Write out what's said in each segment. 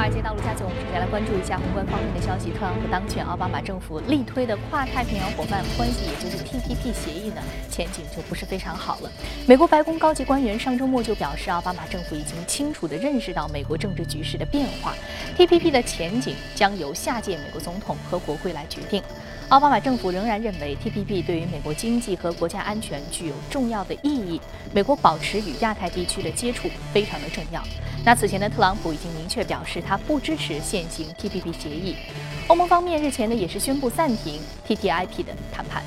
华尔街道路加总，我们首先来关注一下宏观方面的消息。特朗普当选，奥巴马政府力推的跨太平洋伙伴关系，也就是 TPP 协议呢，前景就不是非常好了。美国白宫高级官员上周末就表示，奥巴马政府已经清楚地认识到美国政治局势的变化，TPP 的前景将由下届美国总统和国会来决定。奥巴马政府仍然认为 TPP 对于美国经济和国家安全具有重要的意义。美国保持与亚太地区的接触非常的重要。那此前的特朗普已经明确表示，他不支持现行 TPP 协议。欧盟方面日前呢也是宣布暂停 TTIP 的谈判。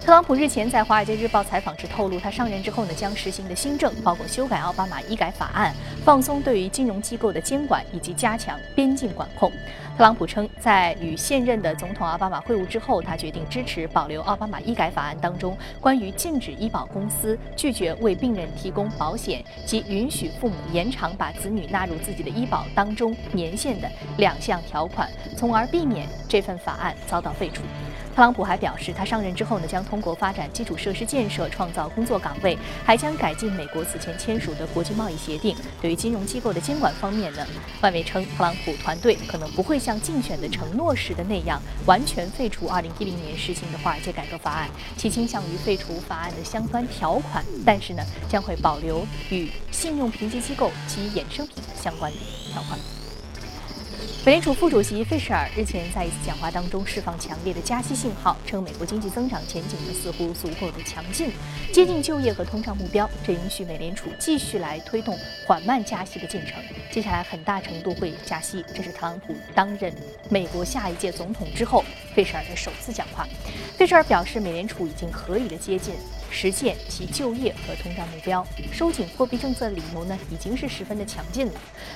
特朗普日前在《华尔街日报》采访时透露，他上任之后呢，将实行的新政包括修改奥巴马医改法案、放松对于金融机构的监管以及加强边境管控。特朗普称，在与现任的总统奥巴马会晤之后，他决定支持保留奥巴马医改法案当中关于禁止医保公司拒绝为病人提供保险及允许父母延长把子女纳入自己的医保当中年限的两项条款，从而避免这份法案遭到废除。特朗普还表示，他上任之后呢，将通过发展基础设施建设创造工作岗位，还将改进美国此前签署的国际贸易协定。对于金融机构的监管方面呢，外媒称特朗普团队可能不会像竞选的承诺时的那样完全废除2010年实行的华尔街改革法案，其倾向于废除法案的相关条款，但是呢，将会保留与信用评级机构及衍生品相关的条款。美联储副主席费舍尔日前在一次讲话当中释放强烈的加息信号，称美国经济增长前景呢似乎足够的强劲，接近就业和通胀目标，这允许美联储继续来推动缓慢加息的进程。接下来很大程度会加息，这是特朗普担任美国下一届总统之后费舍尔的首次讲话。费舍尔表示，美联储已经合理的接近。实现其就业和通胀目标，收紧货币政策的理由呢，已经是十分的强劲了。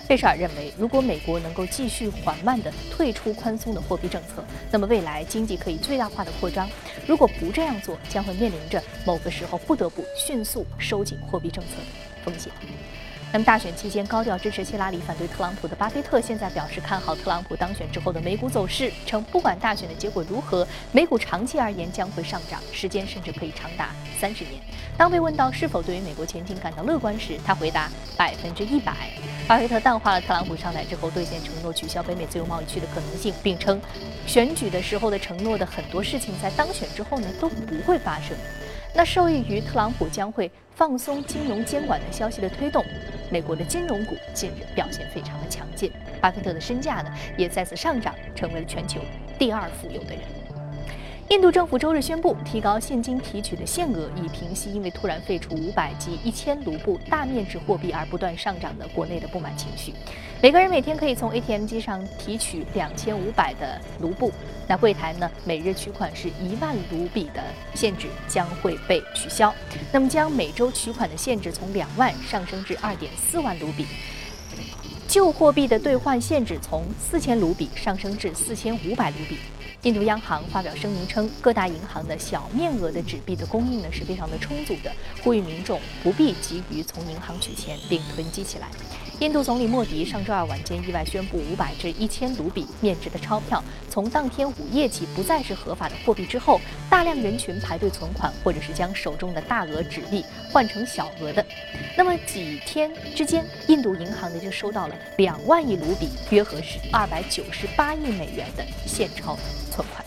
费舍尔认为，如果美国能够继续缓慢地退出宽松的货币政策，那么未来经济可以最大化的扩张；如果不这样做，将会面临着某个时候不得不迅速收紧货币政策的风险。那么大选期间高调支持希拉里、反对特朗普的巴菲特，现在表示看好特朗普当选之后的美股走势，称不管大选的结果如何，美股长期而言将会上涨，时间甚至可以长达三十年。当被问到是否对于美国前景感到乐观时，他回答百分之一百。巴菲特淡化了特朗普上台之后兑现承诺取消北美自由贸易区的可能性，并称选举的时候的承诺的很多事情在当选之后呢都不会发生。那受益于特朗普将会放松金融监管的消息的推动，美国的金融股近日表现非常的强劲，巴菲特的身价呢也再次上涨，成为了全球第二富有的人。印度政府周日宣布提高现金提取的限额，以平息因为突然废除五百及一千卢布大面值货币而不断上涨的国内的不满情绪。每个人每天可以从 ATM 机上提取两千五百的卢布，那柜台呢每日取款是一万卢比的限制将会被取消，那么将每周取款的限制从两万上升至二点四万卢比，旧货币的兑换限制从四千卢比上升至四千五百卢比。印度央行发表声明称，各大银行的小面额的纸币的供应呢是非常的充足的，呼吁民众不必急于从银行取钱并囤积起来。印度总理莫迪上周二晚间意外宣布，五百至一千卢比面值的钞票从当天午夜起不再是合法的货币之后，大量人群排队存款，或者是将手中的大额纸币换成小额的。那么几天之间，印度银行呢就收到了两万亿卢比，约合是二百九十八亿美元的现钞存款。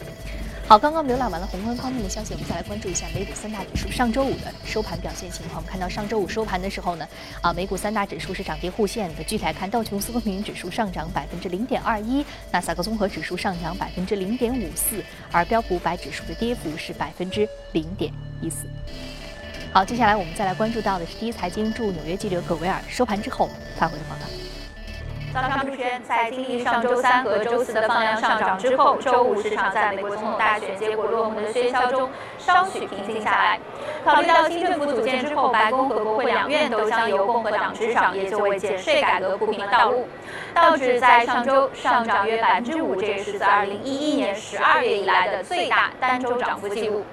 好，刚刚浏览完了宏观方面的消息，我们再来关注一下美股三大指数上周五的收盘表现情况。我们看到上周五收盘的时候呢，啊，美股三大指数是涨跌互现的。具体来看，道琼斯工业指数上涨百分之零点二一，纳斯达克综合指数上涨百分之零点五四，而标普五百指数的跌幅是百分之零点一四。好，接下来我们再来关注到的是第一财经驻纽约记者葛维尔收盘之后发回的报道。早上主持人在经历上周三和周四的放量上涨之后，周五市场在美国总统大选结果落幕的喧嚣中稍许平静下来。考虑到新政府组建之后，白宫和国会两院都将由共和党执掌，也就为减税改革铺平了道路。道指在上周上涨约百分之五，这也是自二零一一年十二月以来的最大单周涨幅记录。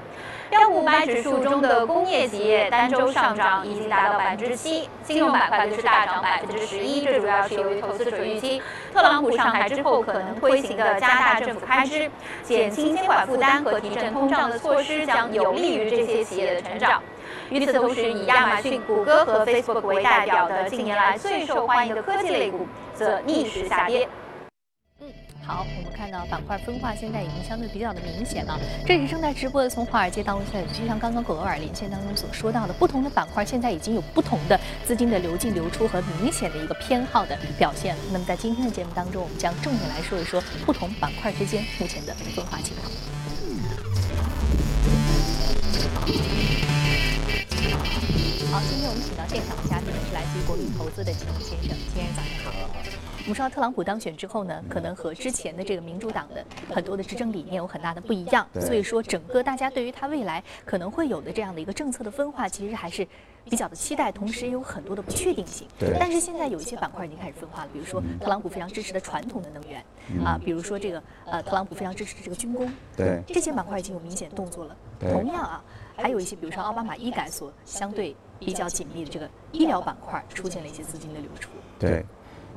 标普五百指数中的工业企业单周上涨已经达到百分之七，金融板块则是大涨百分之十一。这主要是由于投资者预期，特朗普上台之后可能推行的加大政府开支、减轻监管负担和提振通胀的措施将有利于这些企业的成长。与此同时，以亚马逊、谷歌和 Facebook 为代表的近年来最受欢迎的科技类股则逆势下跌。好，我们看到板块分化现在已经相对比较的明显了。这里是正在直播的，从华尔街到陆家嘴，就像刚刚狗狗尔连线当中所说到的，不同的板块现在已经有不同的资金的流进流出和明显的一个偏好的表现。那么在今天的节目当中，我们将重点来说一说不同板块之间目前的分化情况。好，今天我们请到现场的嘉宾是来自于国民投资的金先生，先生早上好。我们知道特朗普当选之后呢，可能和之前的这个民主党的很多的执政理念有很大的不一样，所以说整个大家对于他未来可能会有的这样的一个政策的分化，其实还是比较的期待，同时也有很多的不确定性。对。但是现在有一些板块已经开始分化了，比如说特朗普非常支持的传统的能源，啊，比如说这个呃特朗普非常支持的这个军工，对。这些板块已经有明显动作了。同样啊，还有一些比如说奥巴马医改所相对比较紧密的这个医疗板块出现了一些资金的流出。对。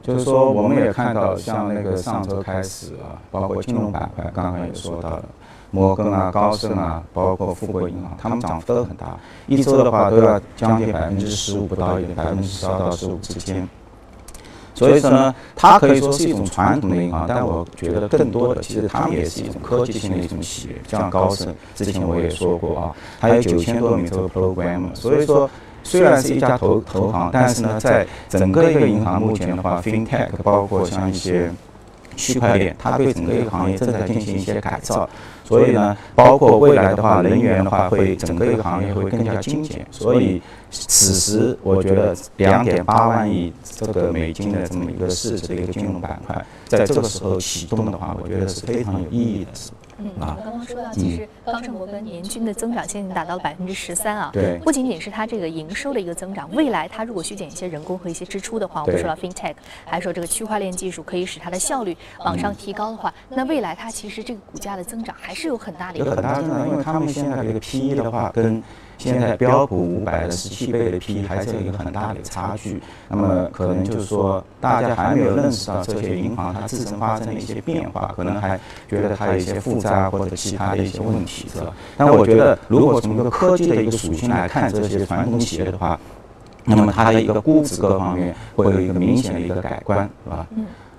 就是说，我们也看到，像那个上周开始啊，包括金融板块，刚刚也说到了，摩根啊、高盛啊，包括富国银行，他们涨幅都很大，一周的话都要将近百分之十五不到，也百分之十二到十五之间。所以说呢，它可以说是一种传统的银行，但我觉得更多的其实他们也是一种科技性的一种企业，像高盛，之前我也说过啊，它有九千多名这个 program，所以说。虽然是一家投投行，但是呢，在整个一个银行目前的话，FinTech 包括像一些区块链，它对整个一个行业正在进行一些改造。所以呢，包括未来的话，能源的话，会整个一个行业会更加精简。所以，此时我觉得两点八万亿这个美金的这么一个市值的一个金融板块，在这个时候启动的话，我觉得是非常有意义的。嗯，我们刚刚说到，其实方正摩根年均的增长现在已经达到了百分之十三啊。对。不仅仅是它这个营收的一个增长，未来它如果削减一些人工和一些支出的话，我们说到 FinTech，还说这个区块链技术可以使它的效率往上提高的话，那未来它其实这个股价的增长还是有很大的。一个很大增长，因为他们现在这个 PE 的话，跟现在标普五百的十七倍的 P，还是有一个很大的差距。那么可能就是说，大家还没有认识到这些银行它自身发生的一些变化，可能还觉得它有一些负债或者其他的一些问题，是吧？但我觉得，如果从一个科技的一个属性来看这些传统企业的话，那么它的一个估值各方面会有一个明显的一个改观，是吧？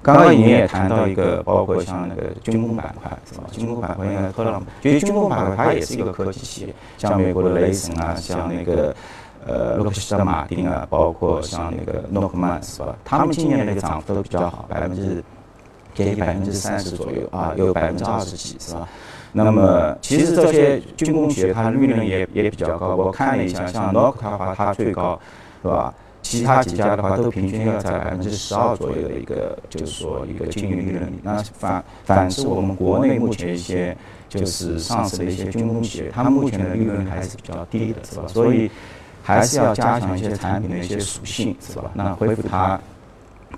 刚刚你也谈到一个，包括像那个军工板块，是吧？军工板块应该特朗普，其实军工板块它也是一个科技企业，像美国的雷神啊，像那个呃洛克希德马丁啊，包括像那个诺克曼，是吧？他们今年的那个涨幅都比较好，百分之接近百分之三十左右啊，有百分之二十几，是吧？那么其实这些军工企业它利润也也比较高，我看了一下，像诺克的话，它最高，是吧？其他几家的话，都平均要在百分之十二左右的一个，就是说一个净利润率。那反反是我们国内目前一些就是上市的一些军工企业，它目前的利润还是比较低的，是吧？所以还是要加强一些产品的一些属性，是吧？那恢复它，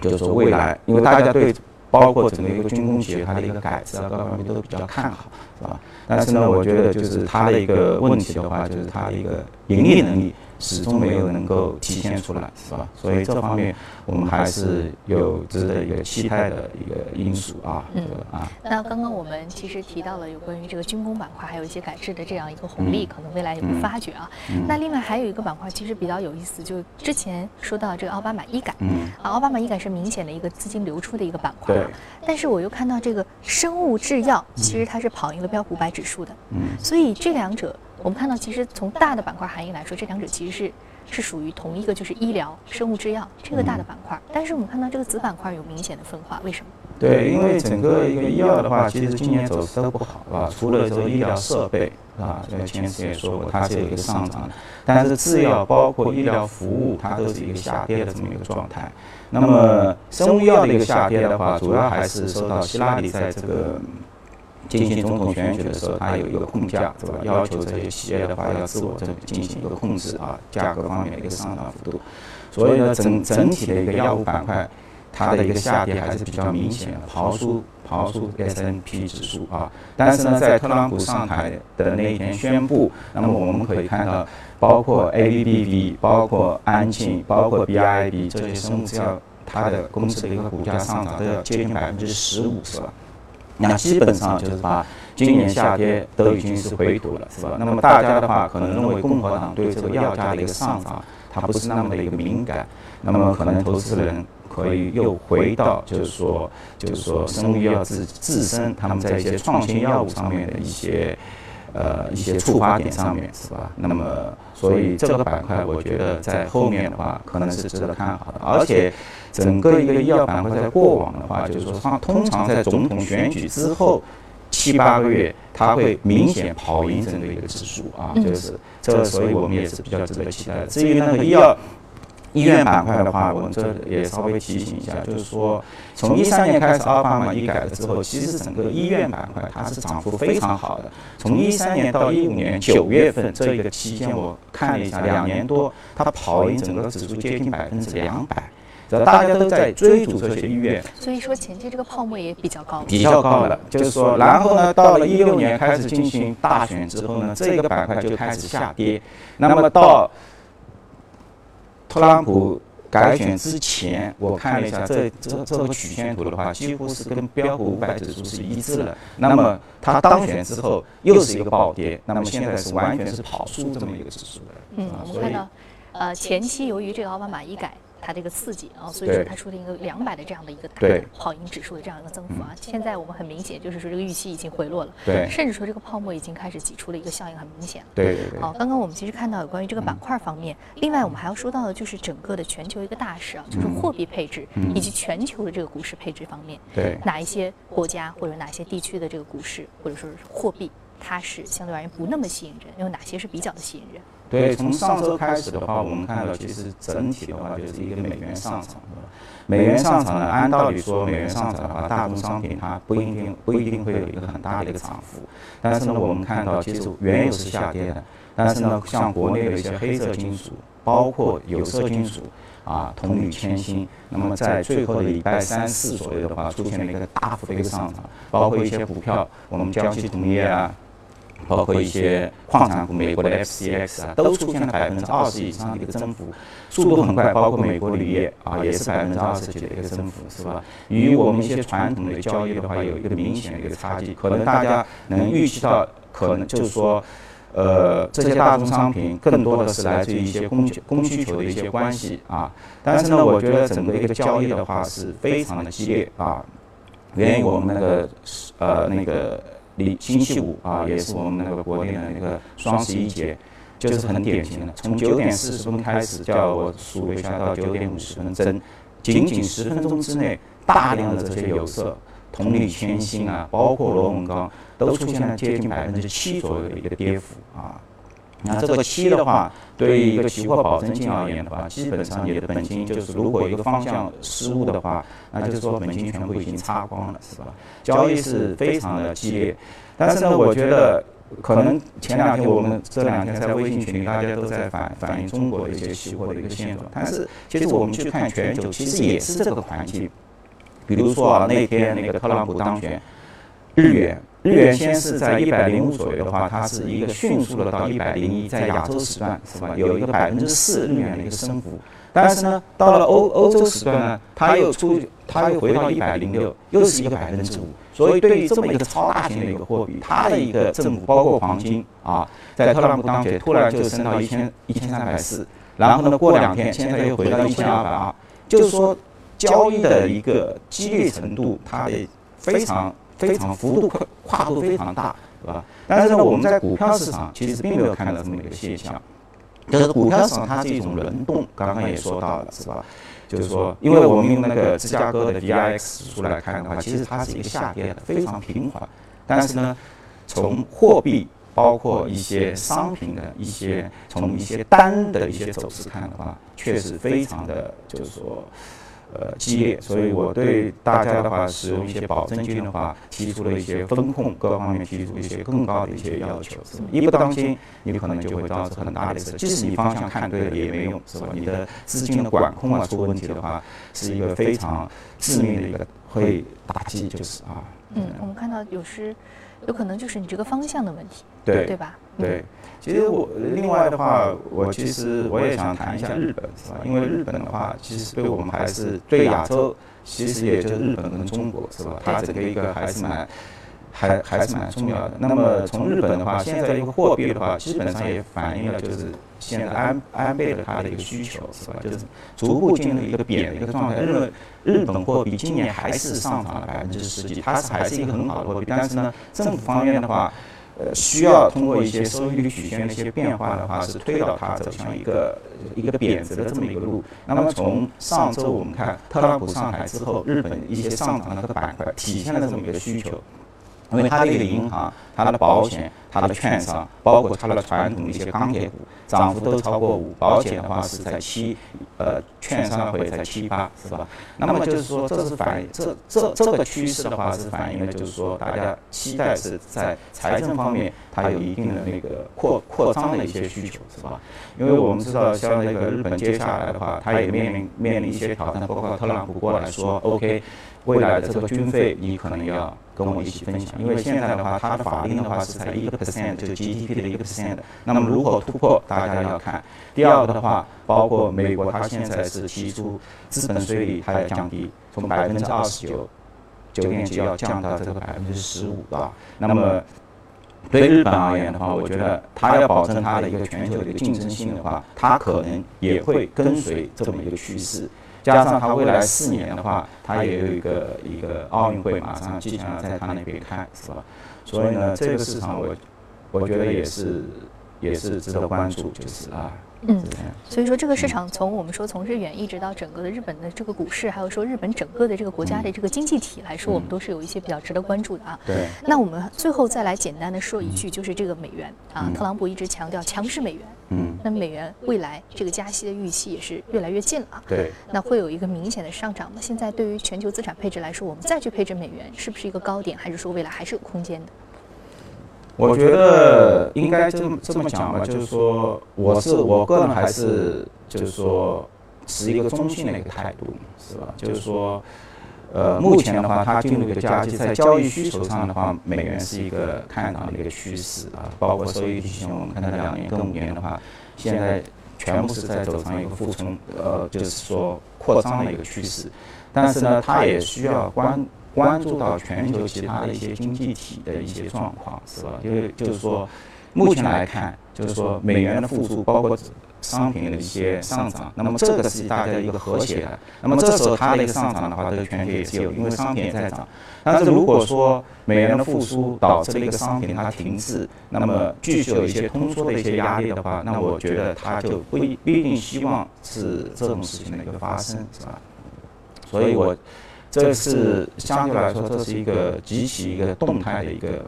就是说未来，因为大家对包括整个一个军工企业它的一个改制啊各方面都比较看好，是吧？但是呢，我觉得就是它的一个问题的话，就是它的一个盈利能力。始终没有能够体现出来，是吧？所以这方面我们还是有值得一个期待的一个因素啊。嗯啊。那刚刚我们其实提到了有关于这个军工板块，还有一些改制的这样一个红利，可能未来有发掘啊。那另外还有一个板块其实比较有意思，就之前说到这个奥巴马医改，啊，奥巴马医改是明显的一个资金流出的一个板块。但是我又看到这个生物制药，其实它是跑赢了标普五百指数的。嗯。所以这两者。我们看到，其实从大的板块含义来说，这两者其实是是属于同一个，就是医疗、生物制药这个大的板块。但是我们看到这个子板块有明显的分化，为什么？对，因为整个一个医药的话，其实今年走势都不好，是吧？除了这个医疗设备，啊，这个前次也说过，它是有一个上涨的，但是制药包括医疗服务，它都是一个下跌的这么一个状态。那么生物药的一个下跌的话，主要还是受到希拉里在这个。进行总统选举的时候，它有一个控价，是吧？要求这些企业的话要自我这进行一个控制啊，价格方面的一个上涨幅度。所以呢，整整体的一个药物板块，它的一个下跌还是比较明显的，刨出刨出 S N P 指数啊。但是呢，在特朗普上台的那一天宣布，那么我们可以看到，包括 A B B V，包括安庆，包括 B I B 这些生物制药，它的公司的一个股价上涨都要接近百分之十五，是吧？那基本上就是把今年夏天都已经是回吐了，是吧？那么大家的话可能认为共和党对这个药价的一个上涨它不是那么的一个敏感，那么可能投资人可以又回到就是说就是说生物医药自自身他们在一些创新药物上面的一些。呃，一些触发点上面是吧？那么，所以这个板块，我觉得在后面的话，可能是值得看好的。而且，整个一个医药板块在过往的话，就是说，它通常在总统选举之后七八个月，它会明显跑赢整个一个指数啊，就是这，所以我们也是比较值得期待的。至于那个医药。医院板块的话，我们这也稍微提醒一下，就是说，从一三年开始，阿尔法嘛医改了之后，其实整个医院板块它是涨幅非常好的。从一三年到一五年九月份这一个期间，我看了一下，两年多，它跑赢整个指数接近百分之两百，大家都在追逐这些医院。所以说前期这个泡沫也比较高。比较高了，就是说，然后呢，到了一六年开始进行大选之后呢，这个板块就开始下跌。那么到特朗普改选之前，我看了一下这这这个曲线图的话，几乎是跟标普五百指数是一致的。那么他当选之后又是一个暴跌，那么现在是完全是跑输这么一个指数的。嗯，我们看到，呃，前期由于这个奥巴马医改。它这个刺激啊，所以说它出现一个两百的这样的一个大跑赢指数的这样一个增幅啊。现在我们很明显就是说这个预期已经回落了，对，甚至说这个泡沫已经开始挤出了一个效应，很明显。对对对。好，刚刚我们其实看到有关于这个板块方面，另外我们还要说到的就是整个的全球一个大势啊，就是货币配置以及全球的这个股市配置方面，对，哪一些国家或者哪些地区的这个股市或者说是货币，它是相对而言不那么吸引人，有哪些是比较的吸引人？对，从上周开始的话，我们看到其实整体的话就是一个美元上涨，美元上涨呢，按道理说美元上涨的话，大宗商品它不一定不一定会有一个很大的一个涨幅。但是呢，我们看到其实原油是下跌的，但是呢，像国内的一些黑色金属，包括有色金属啊，铜、铝、铅、锌，那么在最后的礼拜三四左右的话，出现了一个大幅的一个上涨，包括一些股票，我们江西铜业啊。包括一些矿产股，美国的 FCX 啊，都出现了百分之二十以上的一个增幅，速度很快。包括美国铝业啊，也是百分之二十几的一个增幅，是吧？与我们一些传统的交易的话，有一个明显的一个差距。可能大家能预期到，可能就是说，呃，这些大宗商品更多的是来自于一些供供需求的一些关系啊。但是呢，我觉得整个一个交易的话是非常的激烈啊，源于我们那个呃那个。礼星期五啊，也是我们那个国内的那个双十一节，就是很典型的。从九点四十分开始，叫我数了一下，到九点五十分，整仅仅十分钟之内，大量的这些有色、铜、铝、铅、锌啊，包括螺纹钢，都出现了接近百分之七左右的一个跌幅啊。那这个七的话，对于一个期货保证金而言的话，基本上你的本金就是，如果一个方向失误的话，那就是说本金全部已经擦光了，是吧？交易是非常的激烈，但是呢，我觉得可能前两天我们这两天在微信群里大家都在反反映中国的一些期货的一个现状，但是其实我们去看全球，其实也是这个环境。比如说啊，那天那个特朗普当选，日元。日元先是在一百零五左右的话，它是一个迅速的到一百零一，在亚洲时段是吧，有一个百分之四日元的一个升幅。但是呢，到了欧欧洲时段呢，它又出，它又回到一百零六，又是一个百分之五。所以对于这么一个超大型的一个货币，它的一个振幅，包括黄金啊，在特朗普当选突然就升到一千一千三百四，然后呢过两天现在又回到一千二百二，就是说交易的一个激烈程度，它的非常。非常幅度跨跨度非常大，是吧？但是呢，我们在股票市场其实并没有看到这么一个现象，就是股票市场它是一种轮动，刚刚也说到了，是吧？就是说，因为我们用那个芝加哥的 VIX 指数来看的话，其实它是一个下跌的，非常平缓。但是呢，从货币包括一些商品的一些从一些单的一些走势看的话，确实非常的，就是说。呃，激烈，所以我对大家的话，使用一些保证金的话，提出了一些风控各方面提出一些更高的一些要求。一不当心，你可能就会造成很大的一个，即使你方向看对了也没用，是吧？你的资金的管控啊出问题的话，是一个非常致命的一个会打击，就是啊。嗯，我们看到有时有可能就是你这个方向的问题，对对吧？对。其实我另外的话，我其实我也想谈一下日本，是吧？因为日本的话，其实对我们还是对亚洲，其实也就日本跟中国，是吧？它整个一个还是蛮还还是蛮重要的。那么从日本的话，现在一个货币的话，基本上也反映了就是现在安安倍的他的一个需求，是吧？就是逐步进入一个贬的一个状态。日日本货币今年还是上涨了百分之十几，它是还是一个很好的货币。但是呢，政府方面的话，呃，需要通过一些收益率曲线的一些变化的话，是推导它走向一个一个贬值的这么一个路。那么从上周我们看特朗普上台之后，日本一些上涨的这个板块体现了这么一个需求。因为它的一个银行、它的保险、它的券商，包括它的传统的一些钢铁股，涨幅都超过五。保险的话是在七，呃，券商会在七八，是吧？那么就是说，这是反映这这这个趋势的话，是反映了就是说，大家期待是在财政方面它有一定的那个扩扩张的一些需求，是吧？因为我们知道，像那个日本接下来的话，它也面临面临一些挑战，包括特朗普过来说，OK。未来的这个军费，你可能要跟我一起分享，因为现在的话，它的法定的话是才一个 percent，就 GDP 的一个 percent。那么如何突破，大家要看。第二个的话，包括美国，它现在是提出资本税率它要降低，从百分之二十九九点几要降到这个百分之十五，对吧？那么对日本而言的话，我觉得它要保证它的一个全球的一个竞争性的话，它可能也会跟随这么一个趋势。加上他未来四年的话，他也有一个一个奥运会马上即将要在他那边开，是吧？所以呢，这个市场我我觉得也是也是值得关注，就是啊。嗯，所以说这个市场从我们说从日元一直到整个的日本的这个股市，还有说日本整个的这个国家的这个经济体来说，我们都是有一些比较值得关注的啊。对。那我们最后再来简单的说一句，就是这个美元啊，特朗普一直强调强势美元。嗯。那美元未来这个加息的预期也是越来越近了啊。对。那会有一个明显的上涨吗？现在对于全球资产配置来说，我们再去配置美元，是不是一个高点，还是说未来还是有空间的？我觉得应该这么这么讲吧，就是说，我是我个人还是就是说持一个中性的一个态度，是吧？就是说，呃，目前的话，它进入一个加息，在交易需求上的话，美元是一个看涨的一个趋势啊。包括收益率曲线，我们看到两年跟五年的话，现在全部是在走上一个负冲，呃，就是说扩张的一个趋势。但是呢，它也需要关。关注到全球其他的一些经济体的一些状况，是吧？因为就是说，目前来看，就是说美元的复苏，包括商品的一些上涨，那么这个是大家一个和谐的。那么这时候它的一个上涨的话，这个全球也是有，因为商品在涨。但是如果说美元的复苏导致了一个商品它停滞，那么继续有一些通缩的一些压力的话，那我觉得它就不一不一定希望是这种事情的一个发生，是吧？所以我。这是相对来说，这是一个极其一个动态的一个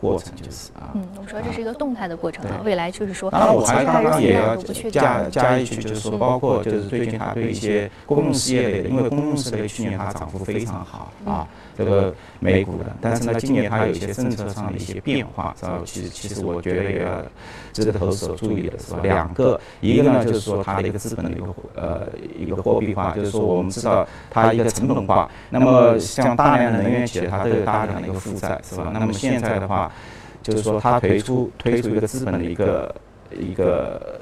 过程，就是啊。嗯，我们说这是一个动态的过程啊，未来就是说，当然我还刚刚也要加加一句，就是说，包括就是最近它对一些公用事业类的，因为公用事业去年它涨幅非常好啊。这个美股的，但是呢，今年它有一些政策上的一些变化，是吧？其实，其实我觉得也值得投资者注意的是吧？两个，一个呢就是说它的一个资本的一个呃一个货币化，就是说我们知道它一个成本化。那么像大量能源企业，它都有大量的一个负债，是吧？那么现在的话，啊就是说它推出推出一个资本的一个一个。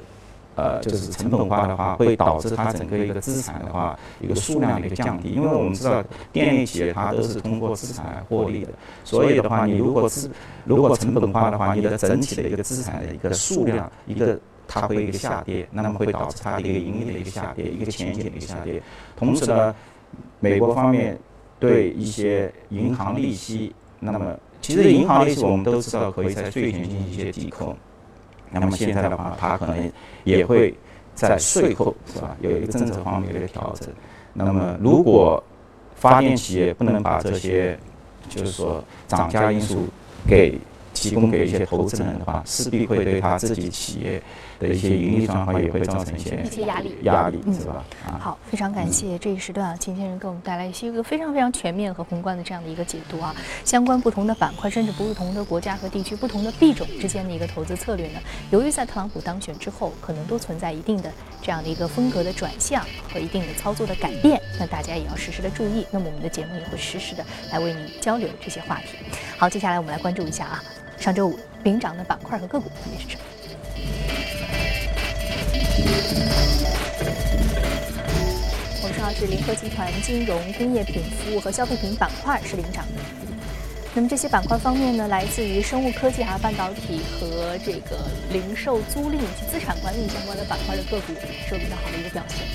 呃，就是成本化的话，会导致它整个一个资产的话，一个数量的一个降低。因为我们知道，电力企业它都是通过资产来获利的，所以的话，你如果资如果成本化的话，你的整体的一个资产的一个数量，一个它会一个下跌，那么会导致它的一个盈利的一个下跌，一个前景的一个下跌。同时呢，美国方面对一些银行利息，那么其实银行利息我们都知道可以在税前进行一些抵扣。那么现在的话，它可能也会在税后是吧，有一个政策方面的一个调整。那么如果发电企业不能把这些就是说涨价因素给提供给一些投资人的话，势必会对他自己企业。的一些盈利状况也会造成一些一些压力，压力是吧？好，非常感谢这一时段啊，秦先生给我们带来一些一个非常非常全面和宏观的这样的一个解读啊。相关不同的板块，甚至不同的国家和地区、不同的币种之间的一个投资策略呢，由于在特朗普当选之后，可能都存在一定的这样的一个风格的转向和一定的操作的改变，那大家也要实时的注意。那么我们的节目也会实时的来为您交流这些话题。好，接下来我们来关注一下啊，上周五领涨的板块和个股分别是什么？我们说到是联合集团金融、工业品、服务和消费品板块是领涨的。那么这些板块方面呢，来自于生物科技、啊半导体和这个零售租赁以及资产管理相关的板块的个股，是有比较好的一个表现。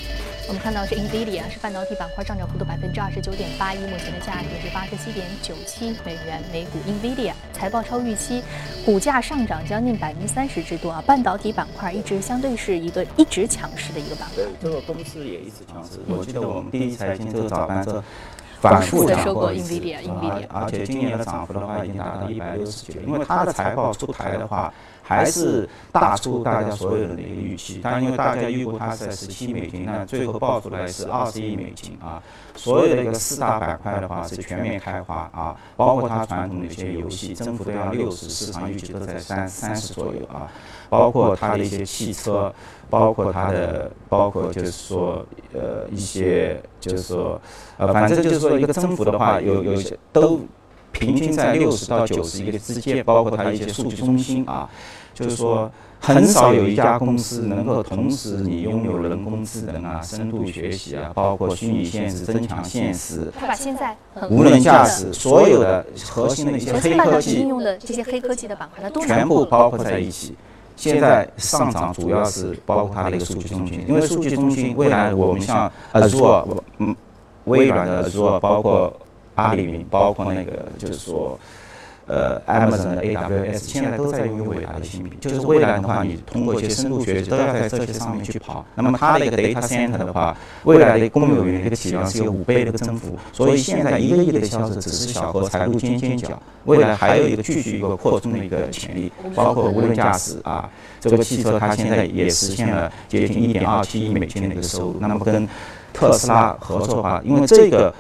我们看到是 Nvidia 是半导体板块上涨幅度百分之二十九点八一，目前的价格是八十七点九七美元每股。Nvidia 财报超预期，股价上涨将近百分之三十之多啊！半导体板块一直相对是一个一直强势的一个板块。这个公司也一直强势。我记得我们第一财经这个早班车反复说过 Nvidia，Nvidia，而且今年的涨幅的话已经达到一百六十九，因为它的财报出台的话。还是大出大家所有人的一个预期，但因为大家预估它是在十七美金，那最后报出来是二十亿美金啊。所有的一个四大板块的话是全面开花啊，包括它传统的一些游戏，增幅都要六十，市场预期都在三三十左右啊。包括它的一些汽车，包括它的，包括就是说呃一些就是说呃反正就是说一个增幅的话有有些都。平均在六十到九十一个之间，包括它一些数据中心啊，就是说很少有一家公司能够同时你拥有人工智能啊、深度学习啊，包括虚拟现实、增强现实，它把现在无人驾驶所有的核心的一些黑科技应用的这些黑科技的板块，它都全部包括在一起。现在上涨主要是包括它的一个数据中心，因为数据中心未来我们像 Azure，嗯，微软的 Azure，包括。阿里云包括那个，就是说，呃，Amazon 的 AWS 现在都在用伟达的芯片。就是未来的话，你通过一些深度学习都要在这些上面去跑。那么它的一个 data center 的话，未来的公有云一个体量是有五倍的一个增幅。所以现在一个亿的销售只是小荷才露尖尖角，未来还有一个继续一个扩充的一个潜力。包括无人驾驶啊，这个汽车它现在也实现了接近一点二七亿美金的一个收入。那么跟特斯拉合作的话，因为这个。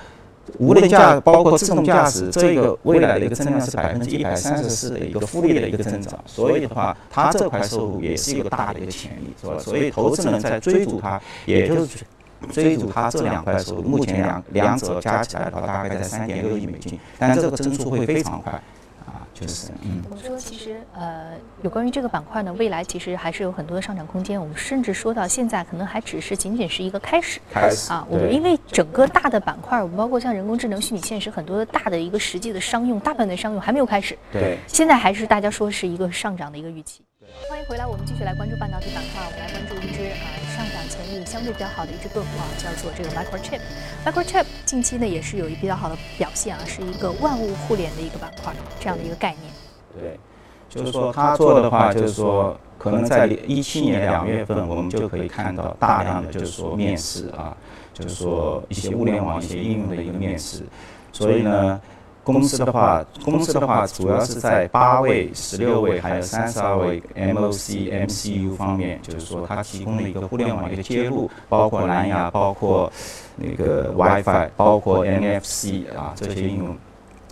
无人驾包括自动驾驶，这个未来的一个增量是百分之一百三十四的一个复利的一个增长，所以的话，它这块收入也是一个大的一个潜力，是吧？所以投资人在追逐它，也就是追逐它这两块收入，目前两两者加起来的话，大概在三点六亿美金，但这个增速会非常快。就是，嗯，我们说，其实，呃，有关于这个板块呢，未来其实还是有很多的上涨空间。我们甚至说到现在，可能还只是仅仅是一个开始。开始啊，我们因为整个大的板块，我们包括像人工智能、虚拟现实，很多的大的一个实际的商用，大部分的商用还没有开始。对，现在还是大家说是一个上涨的一个预期。欢迎回来，我们继续来关注半导体板块。我们来关注一只啊上涨潜力相对比较好的一只个股啊，叫做这个 Microchip。Microchip 近期呢也是有一比较好的表现啊，是一个万物互联的一个板块，这样的一个概念。对，就是说他做的话，就是说可能在一七年两月份，我们就可以看到大量的就是说面试啊，就是说一些物联网一些应用的一个面试，所以呢。公司的话，公司的话主要是在八位、十六位还有三十二位 MOC、MCU 方面，就是说它提供了一个互联网一个接入，包括蓝牙、包括那个 WiFi、包括 NFC 啊这些应用，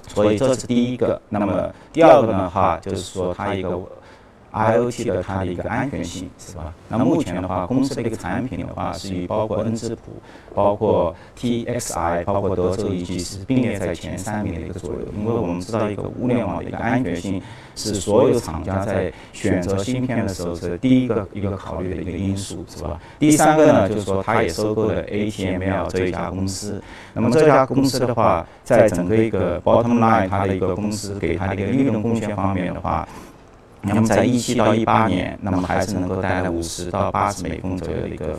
所以这是第一个。那么第二个的话，就是说它一个。IOT 的它的一个安全性是吧？那目前的话，公司的一个产品的话，是以包括恩智浦、包括 TXI、包括德州仪器是并列在前三名的一个左右。因为我们知道，一个物联网的一个安全性是所有厂家在选择芯片的时候是第一个一个考虑的一个因素，是吧？第三个呢，就是说它也收购了 ATML 这一家公司。那么这家公司的话，在整个一个 bottom line 它的一个公司给它的一个利润贡献方面的话。那么在一七到一八年，那么还是能够带来五十到八十美分左右的一个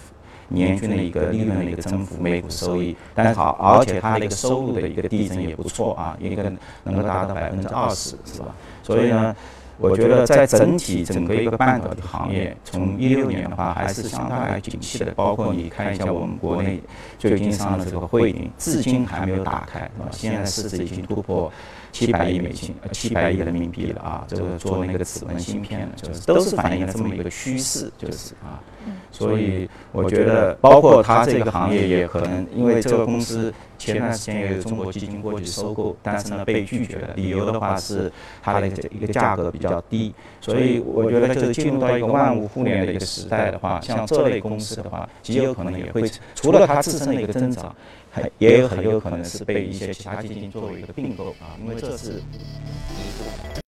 年均的一个利润的一个增幅，每股收益。但是好，而且它的一个收入的一个递增也不错啊，一个能够达到百分之二十，是吧？所以呢。我觉得在整体整个一个半导体行业，从一六年的话还是相当来景气的。包括你看一下我们国内最近上的这个汇银，至今还没有打开，是吧？现在市值已经突破七百亿美金，呃，七百亿人民币了啊！这个做那个指纹芯片，就是都是反映了这么一个趋势，就是啊。所以我觉得，包括它这个行业也可能，因为这个公司前段时间也有中国基金过去收购，但是呢被拒绝了。理由的话是它的一个价格比较低。所以我觉得，就是进入到一个万物互联的一个时代的话，像这类公司的话，极有可能也会除了它自身的一个增长，还也有很有可能是被一些其他基金作为一个并购啊，因为这是。